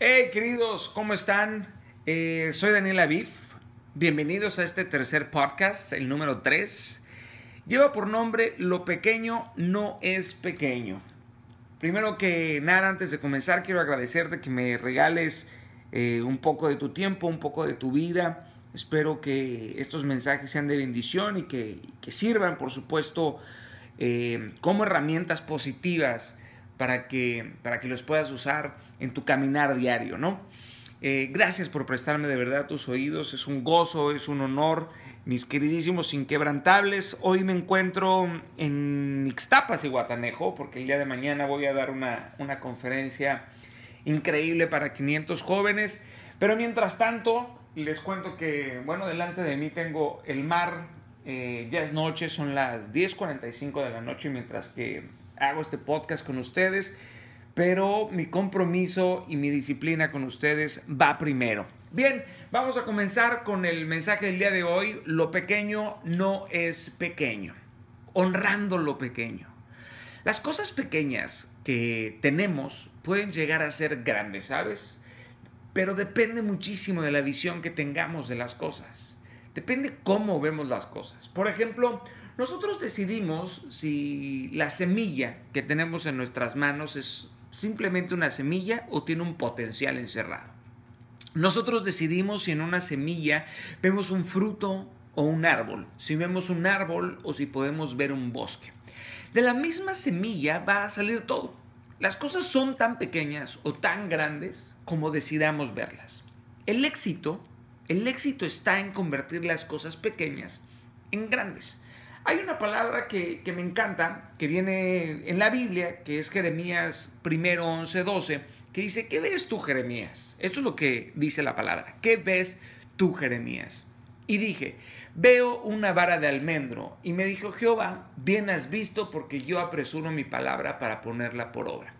Hey queridos, ¿cómo están? Eh, soy Daniel Aviv. Bienvenidos a este tercer podcast, el número 3. Lleva por nombre Lo pequeño no es pequeño. Primero que nada, antes de comenzar, quiero agradecerte que me regales eh, un poco de tu tiempo, un poco de tu vida. Espero que estos mensajes sean de bendición y que, sirvan, por supuesto, eh, como herramientas positivas para que, para que los puedas usar en tu caminar diario, ¿no? Eh, gracias por prestarme de verdad tus oídos, es un gozo, es un honor, mis queridísimos inquebrantables. Hoy me encuentro en Ixtapas y Guatanejo, porque el día de mañana voy a dar una, una conferencia increíble para 500 jóvenes. Pero mientras tanto, les cuento que, bueno, delante de mí tengo el mar, eh, ya es noche, son las 10.45 de la noche, mientras que hago este podcast con ustedes, pero mi compromiso y mi disciplina con ustedes va primero. Bien, vamos a comenzar con el mensaje del día de hoy. Lo pequeño no es pequeño. Honrando lo pequeño. Las cosas pequeñas que tenemos pueden llegar a ser grandes, ¿sabes? Pero depende muchísimo de la visión que tengamos de las cosas. Depende cómo vemos las cosas. Por ejemplo, nosotros decidimos si la semilla que tenemos en nuestras manos es simplemente una semilla o tiene un potencial encerrado. Nosotros decidimos si en una semilla vemos un fruto o un árbol, si vemos un árbol o si podemos ver un bosque. De la misma semilla va a salir todo. Las cosas son tan pequeñas o tan grandes como decidamos verlas. El éxito, el éxito está en convertir las cosas pequeñas en grandes. Hay una palabra que, me encanta, que viene en la Biblia, que es Jeremías 1, 11, 12, que dice, ¿qué ves tú, Jeremías? Esto es lo que dice la palabra. ¿Qué ves tú, Jeremías? Y dije, veo una vara de almendro. Y me dijo Jehová, bien has visto porque yo apresuro mi palabra para ponerla por obra.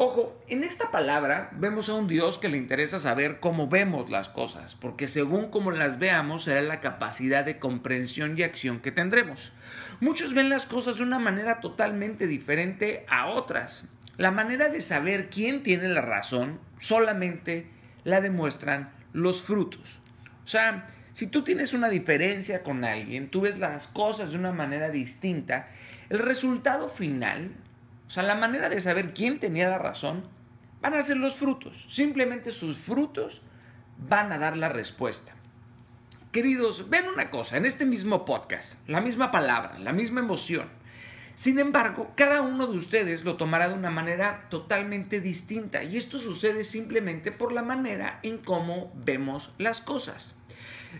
Ojo, en esta palabra vemos a un Dios que le interesa saber cómo vemos las cosas, porque según cómo las veamos será la capacidad de comprensión y acción que tendremos. Muchos ven las cosas de una manera totalmente diferente a otras. La manera de saber quién tiene la razón solamente la demuestran los frutos. O sea, si tú tienes una diferencia con alguien, tú ves las cosas de una manera distinta, el resultado final o sea, la manera de saber quién tenía la razón van a ser los frutos. Simplemente sus frutos van a dar la respuesta. Queridos, ven una cosa, en este mismo podcast, la misma palabra, la misma emoción. Sin embargo, cada uno de ustedes lo tomará de una manera totalmente distinta y esto sucede simplemente por la manera en cómo vemos las cosas.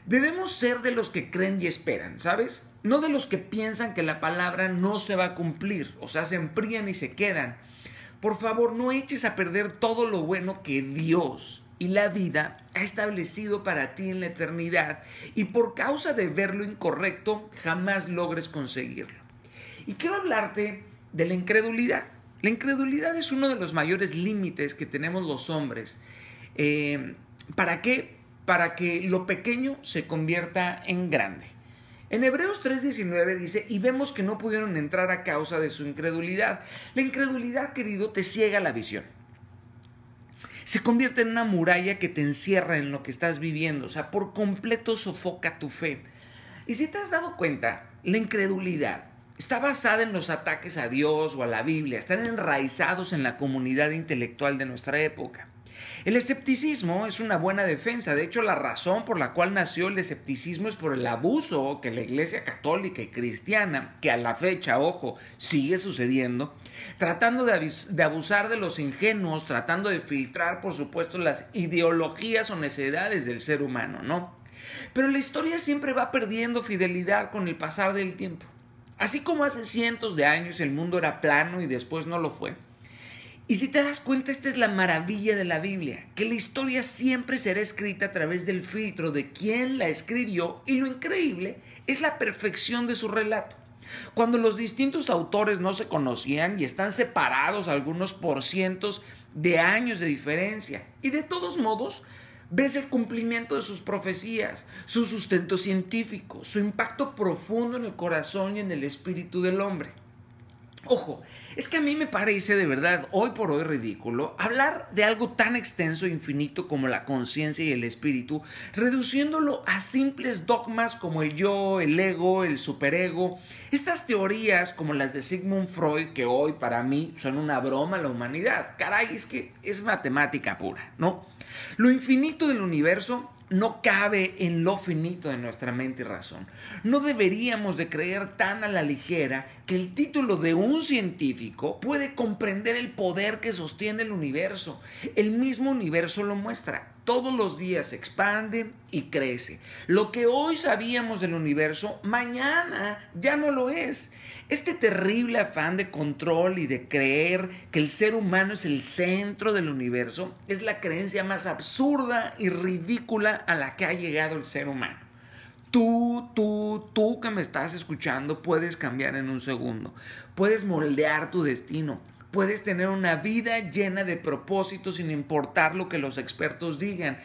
Debemos ser de los que creen y esperan, ¿sabes? No de los que piensan que la palabra no se va a cumplir, o sea, se enfrían y se quedan. Por favor, no eches a perder todo lo bueno que Dios y la vida ha establecido para ti en la eternidad y por causa de ver lo incorrecto jamás logres conseguirlo. Y quiero hablarte de la incredulidad. La incredulidad es uno de los mayores límites que tenemos los hombres. Eh, ¿Para qué? Para que lo pequeño se convierta en grande. En Hebreos 3:19 dice, y vemos que no pudieron entrar a causa de su incredulidad. La incredulidad, querido, te ciega la visión. Se convierte en una muralla que te encierra en lo que estás viviendo, o sea, por completo sofoca tu fe. Y si te has dado cuenta, la incredulidad está basada en los ataques a Dios o a la Biblia, están enraizados en la comunidad intelectual de nuestra época. El escepticismo es una buena defensa. De hecho, la razón por la cual nació el escepticismo es por el abuso que la Iglesia católica y cristiana, que a la fecha, ojo, sigue sucediendo, tratando de, abusar de los ingenuos, tratando de filtrar, por supuesto, las ideologías o necesidades del ser humano, ¿no? Pero la historia siempre va perdiendo fidelidad con el pasar del tiempo. Así como hace cientos de años el mundo era plano y después no lo fue, y si te das cuenta, esta es la maravilla de la Biblia, que la historia siempre será escrita a través del filtro de quien la escribió y lo increíble es la perfección de su relato. Cuando los distintos autores no se conocían y están separados algunos por cientos de años de diferencia, y de todos modos ves el cumplimiento de sus profecías, su sustento científico, su impacto profundo en el corazón y en el espíritu del hombre. Ojo, es que a mí me parece de verdad hoy por hoy ridículo hablar de algo tan extenso e infinito como la conciencia y el espíritu, reduciéndolo a simples dogmas como el yo, el ego, el superego. Estas teorías como las de Sigmund Freud, que hoy para mí son una broma a la humanidad. Caray, es que es matemática pura, ¿no? Lo infinito del universo no cabe en lo finito de nuestra mente y razón. No deberíamos de creer tan a la ligera que el título de un científico puede comprender el poder que sostiene el universo. El mismo universo lo muestra. Todos los días se expande y crece. Lo que hoy sabíamos del universo, mañana ya no lo es. Este terrible afán de control y de creer que el ser humano es el centro del universo es la creencia más absurda y ridícula a la que ha llegado el ser humano. Tú, tú, tú que me estás escuchando puedes cambiar en un segundo. Puedes moldear tu destino. Puedes tener una vida llena de propósitos sin importar lo que los expertos digan.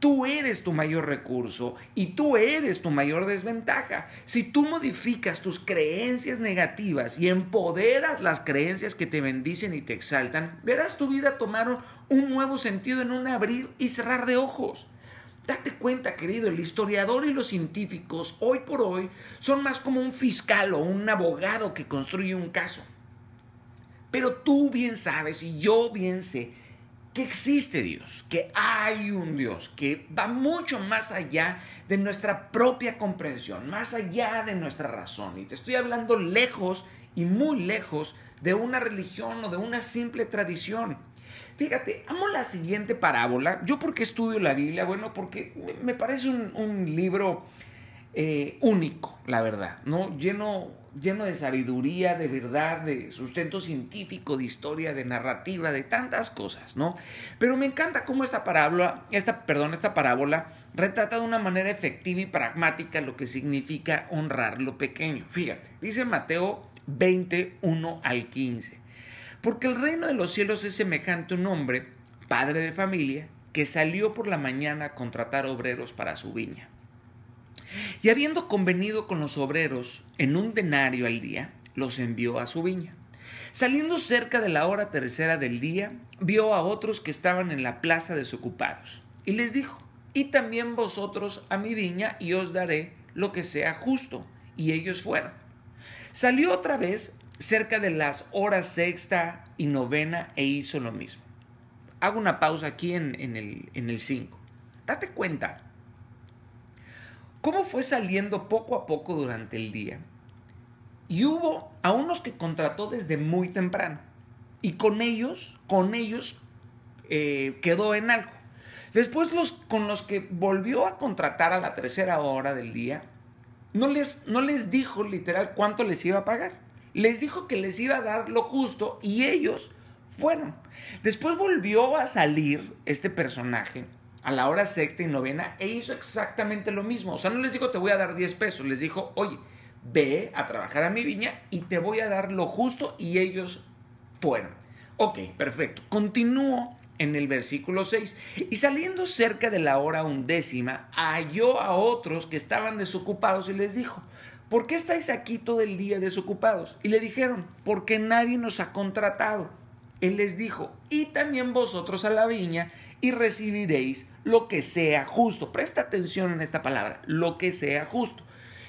Tú eres tu mayor recurso y tú eres tu mayor desventaja. Si tú modificas tus creencias negativas y empoderas las creencias que te bendicen y te exaltan, verás tu vida tomar un nuevo sentido en un abrir y cerrar de ojos. Date cuenta, querido, el historiador y los científicos hoy por hoy son más como un fiscal o un abogado que construye un caso. Pero tú bien sabes y yo bien sé que existe Dios, que hay un Dios, que va mucho más allá de nuestra propia comprensión, más allá de nuestra razón. Y te estoy hablando lejos y muy lejos de una religión o de una simple tradición. Fíjate, amo la siguiente parábola. ¿Yo por qué estudio la Biblia? Bueno, porque me parece un, libro eh, único, la verdad, ¿no? Lleno lleno de sabiduría, de verdad, de sustento científico, de historia, de narrativa, de tantas cosas, ¿no? Pero me encanta cómo esta parábola, esta, perdón, esta parábola retrata de una manera efectiva y pragmática lo que significa honrar lo pequeño. Fíjate, dice Mateo 21 al 15. Porque el reino de los cielos es semejante a un hombre, padre de familia, que salió por la mañana a contratar obreros para su viña. Y habiendo convenido con los obreros en un denario al día, los envió a su viña. Saliendo cerca de la hora tercera del día, vio a otros que estaban en la plaza desocupados, y les dijo, y también vosotros a mi viña, y os daré lo que sea justo. Y ellos fueron. Salió otra vez cerca de las horas sexta y novena e hizo lo mismo. Hago una pausa aquí en, el 5. Date cuenta, cómo fue saliendo poco a poco durante el día. Y hubo a unos que contrató desde muy temprano. Y con ellos, con ellos eh, quedó en algo. Después los con los que volvió a contratar a la tercera hora del día, no les, no les dijo literal cuánto les iba a pagar. Les dijo que les iba a dar lo justo y ellos fueron. Después volvió a salir este personaje a la hora sexta y novena e hizo exactamente lo mismo. O sea, no les dijo te voy a dar 10 pesos, les dijo, oye, ve a trabajar a mi viña y te voy a dar lo justo y ellos fueron. Ok, perfecto. Continúo en el versículo 6. Y saliendo cerca de la hora undécima, halló a otros que estaban desocupados y les dijo, ¿por qué estáis aquí todo el día desocupados? Y le dijeron, porque nadie nos ha contratado. Él les dijo, y también vosotros a la viña, y recibiréis lo que sea justo. Presta atención en esta palabra, lo que sea justo.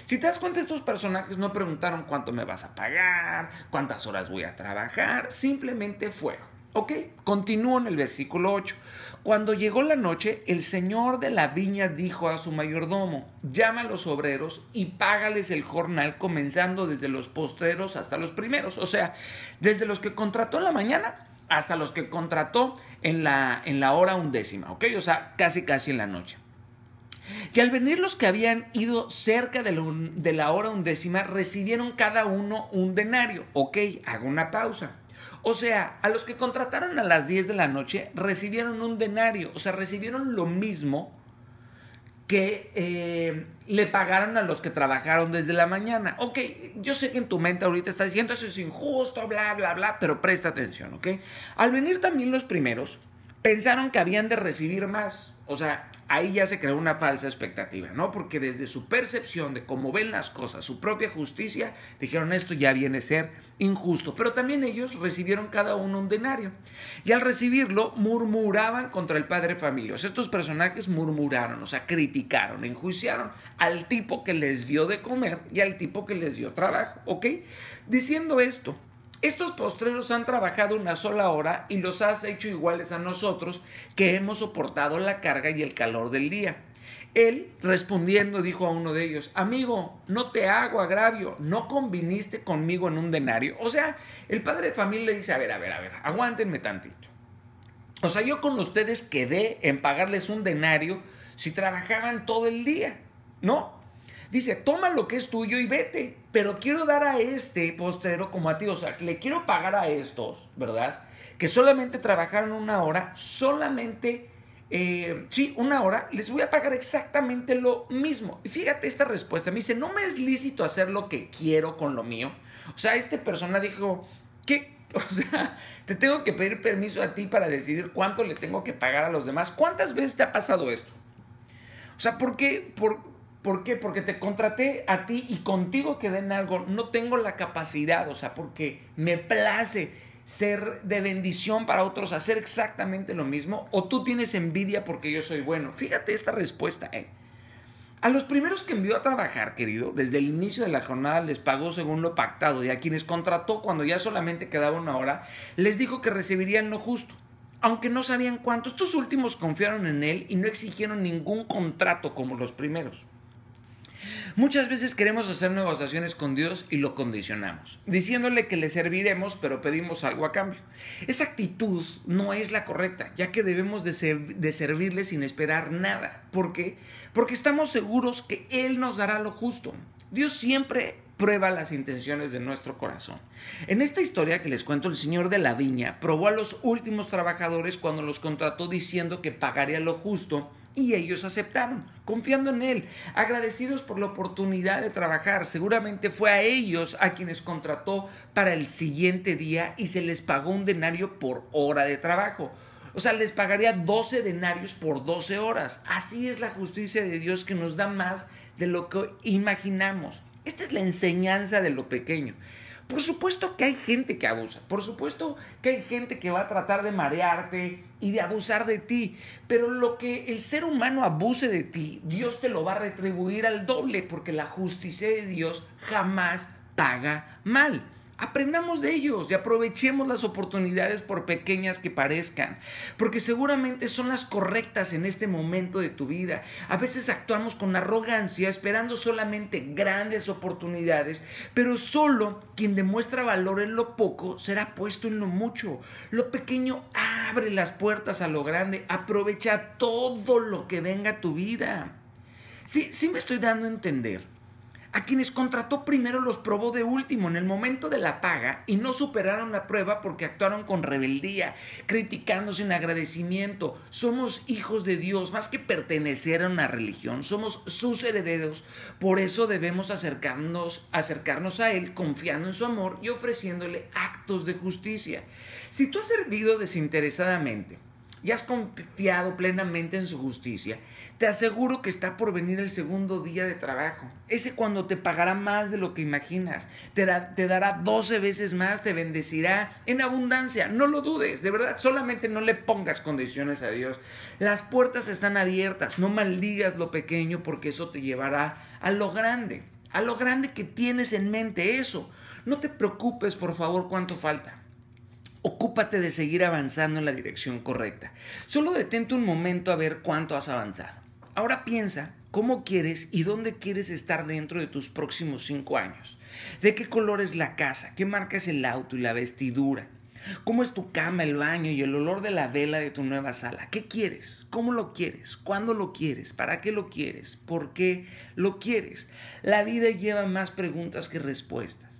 Si te das cuenta, estos personajes no preguntaron cuánto me vas a pagar, cuántas horas voy a trabajar, simplemente fueron. Ok, continúo en el versículo 8. Cuando llegó la noche, el señor de la viña dijo a su mayordomo, llama a los obreros y págales el jornal comenzando desde los postreros hasta los primeros. O sea, desde los que contrató en la mañana hasta los que contrató en la, en la hora undécima, ¿ok? O sea, casi casi en la noche. Y al venir los que habían ido cerca de la, de la hora undécima, recibieron cada uno un denario. Ok, hago una pausa. O sea, a los que contrataron a las 10 de la noche recibieron un denario, o sea, recibieron lo mismo que eh, le pagaron a los que trabajaron desde la mañana. Ok, yo sé que en tu mente ahorita está diciendo eso es injusto, bla, bla, bla, pero presta atención, ¿ok? Al venir también los primeros, pensaron que habían de recibir más. O sea, ahí ya se creó una falsa expectativa, ¿no? Porque desde su percepción de cómo ven las cosas, su propia justicia, dijeron esto ya viene a ser injusto. Pero también ellos recibieron cada uno un denario. Y al recibirlo, murmuraban contra el padre familia. estos personajes murmuraron, o sea, criticaron, enjuiciaron al tipo que les dio de comer y al tipo que les dio trabajo, ¿ok? Diciendo esto, estos postreros han trabajado una sola hora y los has hecho iguales a nosotros que hemos soportado la carga y el calor del día. Él, respondiendo, dijo a uno de ellos, amigo, no te hago agravio, no conviniste conmigo en un denario. O sea, el padre de familia le dice, a ver, a ver, a ver, aguántenme tantito. O sea, yo con ustedes quedé en pagarles un denario si trabajaban todo el día, ¿no? Dice, toma lo que es tuyo y vete. Pero quiero dar a este postrero como a ti. O sea, le quiero pagar a estos, ¿verdad? Que solamente trabajaron una hora, solamente, eh, sí, una hora, les voy a pagar exactamente lo mismo. Y fíjate esta respuesta. Me dice, no me es lícito hacer lo que quiero con lo mío. O sea, este persona dijo, ¿qué? O sea, te tengo que pedir permiso a ti para decidir cuánto le tengo que pagar a los demás. ¿Cuántas veces te ha pasado esto? O sea, ¿por qué? Por, ¿Por qué? Porque te contraté a ti y contigo quedé en algo. No tengo la capacidad, o sea, porque me place ser de bendición para otros, hacer exactamente lo mismo, o tú tienes envidia porque yo soy bueno. Fíjate esta respuesta, ¿eh? A los primeros que envió a trabajar, querido, desde el inicio de la jornada les pagó según lo pactado y a quienes contrató cuando ya solamente quedaba una hora, les dijo que recibirían lo justo aunque no sabían cuánto. Estos últimos confiaron en él y no exigieron ningún contrato como los primeros. Muchas veces queremos hacer negociaciones con Dios y lo condicionamos, diciéndole que le serviremos, pero pedimos algo a cambio. Esa actitud no es la correcta, ya que debemos de, servirle sin esperar nada. ¿Por qué? Porque estamos seguros que Él nos dará lo justo. Dios siempre prueba las intenciones de nuestro corazón. En esta historia que les cuento, el señor de la viña probó a los últimos trabajadores cuando los contrató diciendo que pagaría lo justo y ellos aceptaron, confiando en Él, agradecidos por la oportunidad de trabajar. Seguramente fue a ellos a quienes contrató para el siguiente día y se les pagó un denario por hora de trabajo. O sea, les pagaría 12 denarios por 12 horas. Así es la justicia de Dios que nos da más de lo que imaginamos. Esta es la enseñanza de lo pequeño. Por supuesto que hay gente que abusa, por supuesto que hay gente que va a tratar de marearte y de abusar de ti, pero lo que el ser humano abuse de ti, Dios te lo va a retribuir al doble, porque la justicia de Dios jamás paga mal. Aprendamos de ellos y aprovechemos las oportunidades por pequeñas que parezcan, porque seguramente son las correctas en este momento de tu vida. A veces actuamos con arrogancia esperando solamente grandes oportunidades, pero solo quien demuestra valor en lo poco será puesto en lo mucho. Lo pequeño abre las puertas a lo grande, aprovecha todo lo que venga a tu vida. Sí, sí me estoy dando a entender. A quienes contrató primero los probó de último en el momento de la paga y no superaron la prueba porque actuaron con rebeldía, criticando sin agradecimiento. Somos hijos de Dios, más que pertenecer a una religión, somos sus herederos. Por eso debemos acercarnos, acercarnos a Él confiando en su amor y ofreciéndole actos de justicia. Si tú has servido desinteresadamente, y has confiado plenamente en su justicia, te aseguro que está por venir el segundo día de trabajo. Ese cuando te pagará más de lo que imaginas, te, te dará 12 veces más, te bendecirá en abundancia. No lo dudes, de verdad, solamente no le pongas condiciones a Dios. Las puertas están abiertas, no maldigas lo pequeño porque eso te llevará a lo grande, a lo grande que tienes en mente, eso. No te preocupes, por favor, cuánto falta. Ocúpate de seguir avanzando en la dirección correcta. Solo detente un momento a ver cuánto has avanzado. Ahora piensa cómo quieres y dónde quieres estar dentro de tus próximos cinco años. ¿De qué color es la casa? ¿Qué marca es el auto y la vestidura? ¿Cómo es tu cama, el baño y el olor de la vela de tu nueva sala? ¿Qué quieres? ¿Cómo lo quieres? ¿Cuándo lo quieres? ¿Para qué lo quieres? ¿Por qué lo quieres? La vida lleva más preguntas que respuestas.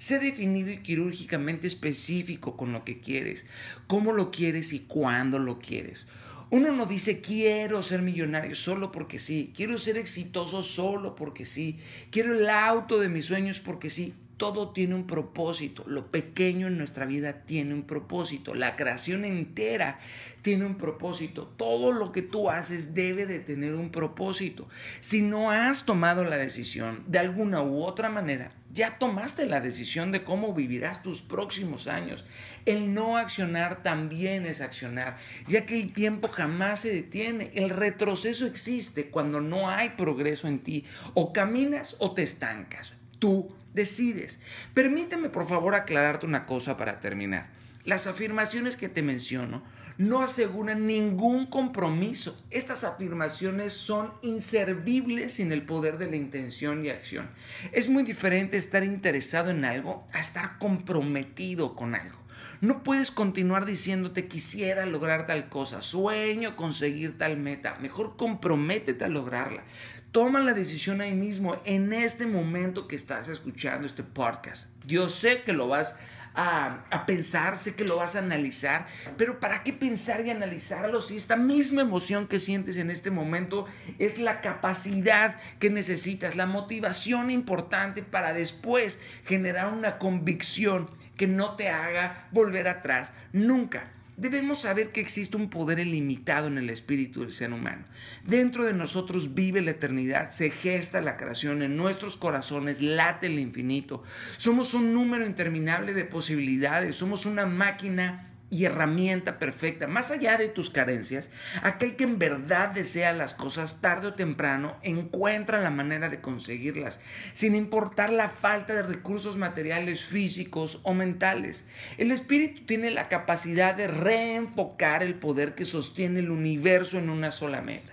Sé definido y quirúrgicamente específico con lo que quieres, cómo lo quieres y cuándo lo quieres. Uno no dice quiero ser millonario solo porque sí, quiero ser exitoso solo porque sí, quiero el auto de mis sueños porque sí. Todo tiene un propósito. Lo pequeño en nuestra vida tiene un propósito. La creación entera tiene un propósito. Todo lo que tú haces debe de tener un propósito. Si no has tomado la decisión de alguna u otra manera, ya tomaste la decisión de cómo vivirás tus próximos años. El no accionar también es accionar, ya que el tiempo jamás se detiene. El retroceso existe cuando no hay progreso en ti. O caminas o te estancas. Tú decides. Permíteme por favor aclararte una cosa para terminar. Las afirmaciones que te menciono no aseguran ningún compromiso. Estas afirmaciones son inservibles sin el poder de la intención y acción. Es muy diferente estar interesado en algo a estar comprometido con algo. No puedes continuar diciéndote quisiera lograr tal cosa, sueño conseguir tal meta. Mejor comprométete a lograrla. Toma la decisión ahí mismo, en este momento que estás escuchando este podcast. Yo sé que lo vas a, a, pensar, sé que lo vas a analizar, pero ¿para qué pensar y analizarlo si esta misma emoción que sientes en este momento es la capacidad que necesitas, la motivación importante para después generar una convicción que no te haga volver atrás nunca? Debemos saber que existe un poder ilimitado en el espíritu del ser humano. Dentro de nosotros vive la eternidad, se gesta la creación, en nuestros corazones late el infinito. Somos un número interminable de posibilidades, somos una máquina y herramienta perfecta, más allá de tus carencias, aquel que en verdad desea las cosas tarde o temprano encuentra la manera de conseguirlas, sin importar la falta de recursos materiales, físicos o mentales. El espíritu tiene la capacidad de reenfocar el poder que sostiene el universo en una sola meta.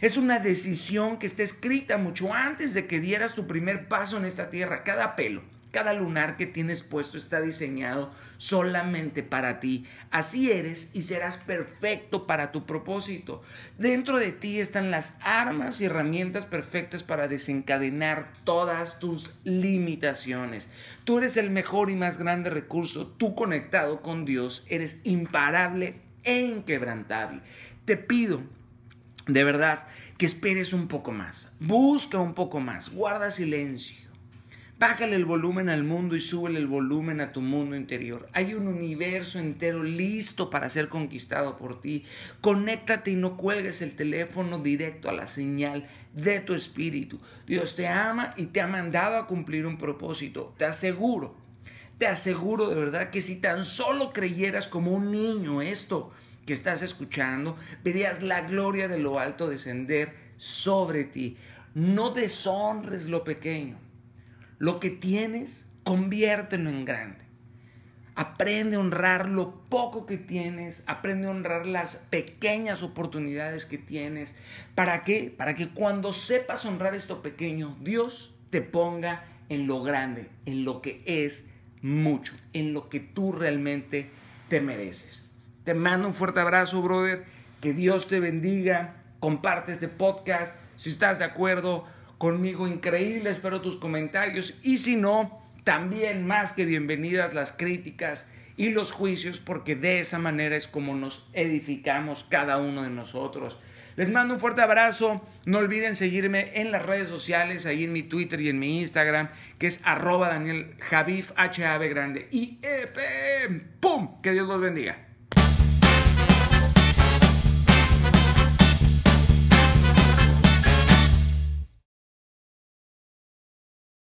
Es una decisión que está escrita mucho antes de que dieras tu primer paso en esta tierra. Cada pelo, cada lunar que tienes puesto está diseñado solamente para ti. Así eres y serás perfecto para tu propósito. Dentro de ti están las armas y herramientas perfectas para desencadenar todas tus limitaciones. Tú eres el mejor y más grande recurso. Tú conectado con Dios eres imparable e inquebrantable. Te pido de verdad que esperes un poco más. Busca un poco más. Guarda silencio Bájale el volumen al mundo y súbele el volumen a tu mundo interior. Hay un universo entero listo para ser conquistado por ti. Conéctate y no cuelgues el teléfono directo a la señal de tu espíritu. Dios te ama y te ha mandado a cumplir un propósito. Te aseguro, te aseguro de verdad que si tan solo creyeras como un niño esto que estás escuchando, verías la gloria de lo alto descender sobre ti. No deshonres lo pequeño. Lo que tienes, conviértelo en grande. Aprende a honrar lo poco que tienes, aprende a honrar las pequeñas oportunidades que tienes. ¿Para qué? Para que cuando sepas honrar esto pequeño, Dios te ponga en lo grande, en lo que es mucho, en lo que tú realmente te mereces. Te mando un fuerte abrazo, brother. Que Dios te bendiga. Comparte este podcast. Si estás de acuerdo, conmigo increíble, espero tus comentarios y si no, también más que bienvenidas las críticas y los juicios porque de esa manera es como nos edificamos cada uno de nosotros. Les mando un fuerte abrazo. No olviden seguirme en las redes sociales, ahí en mi Twitter y en mi Instagram, que es arroba Daniel Javif, H-A-B grande, I-F, ¡pum! Que Dios los bendiga.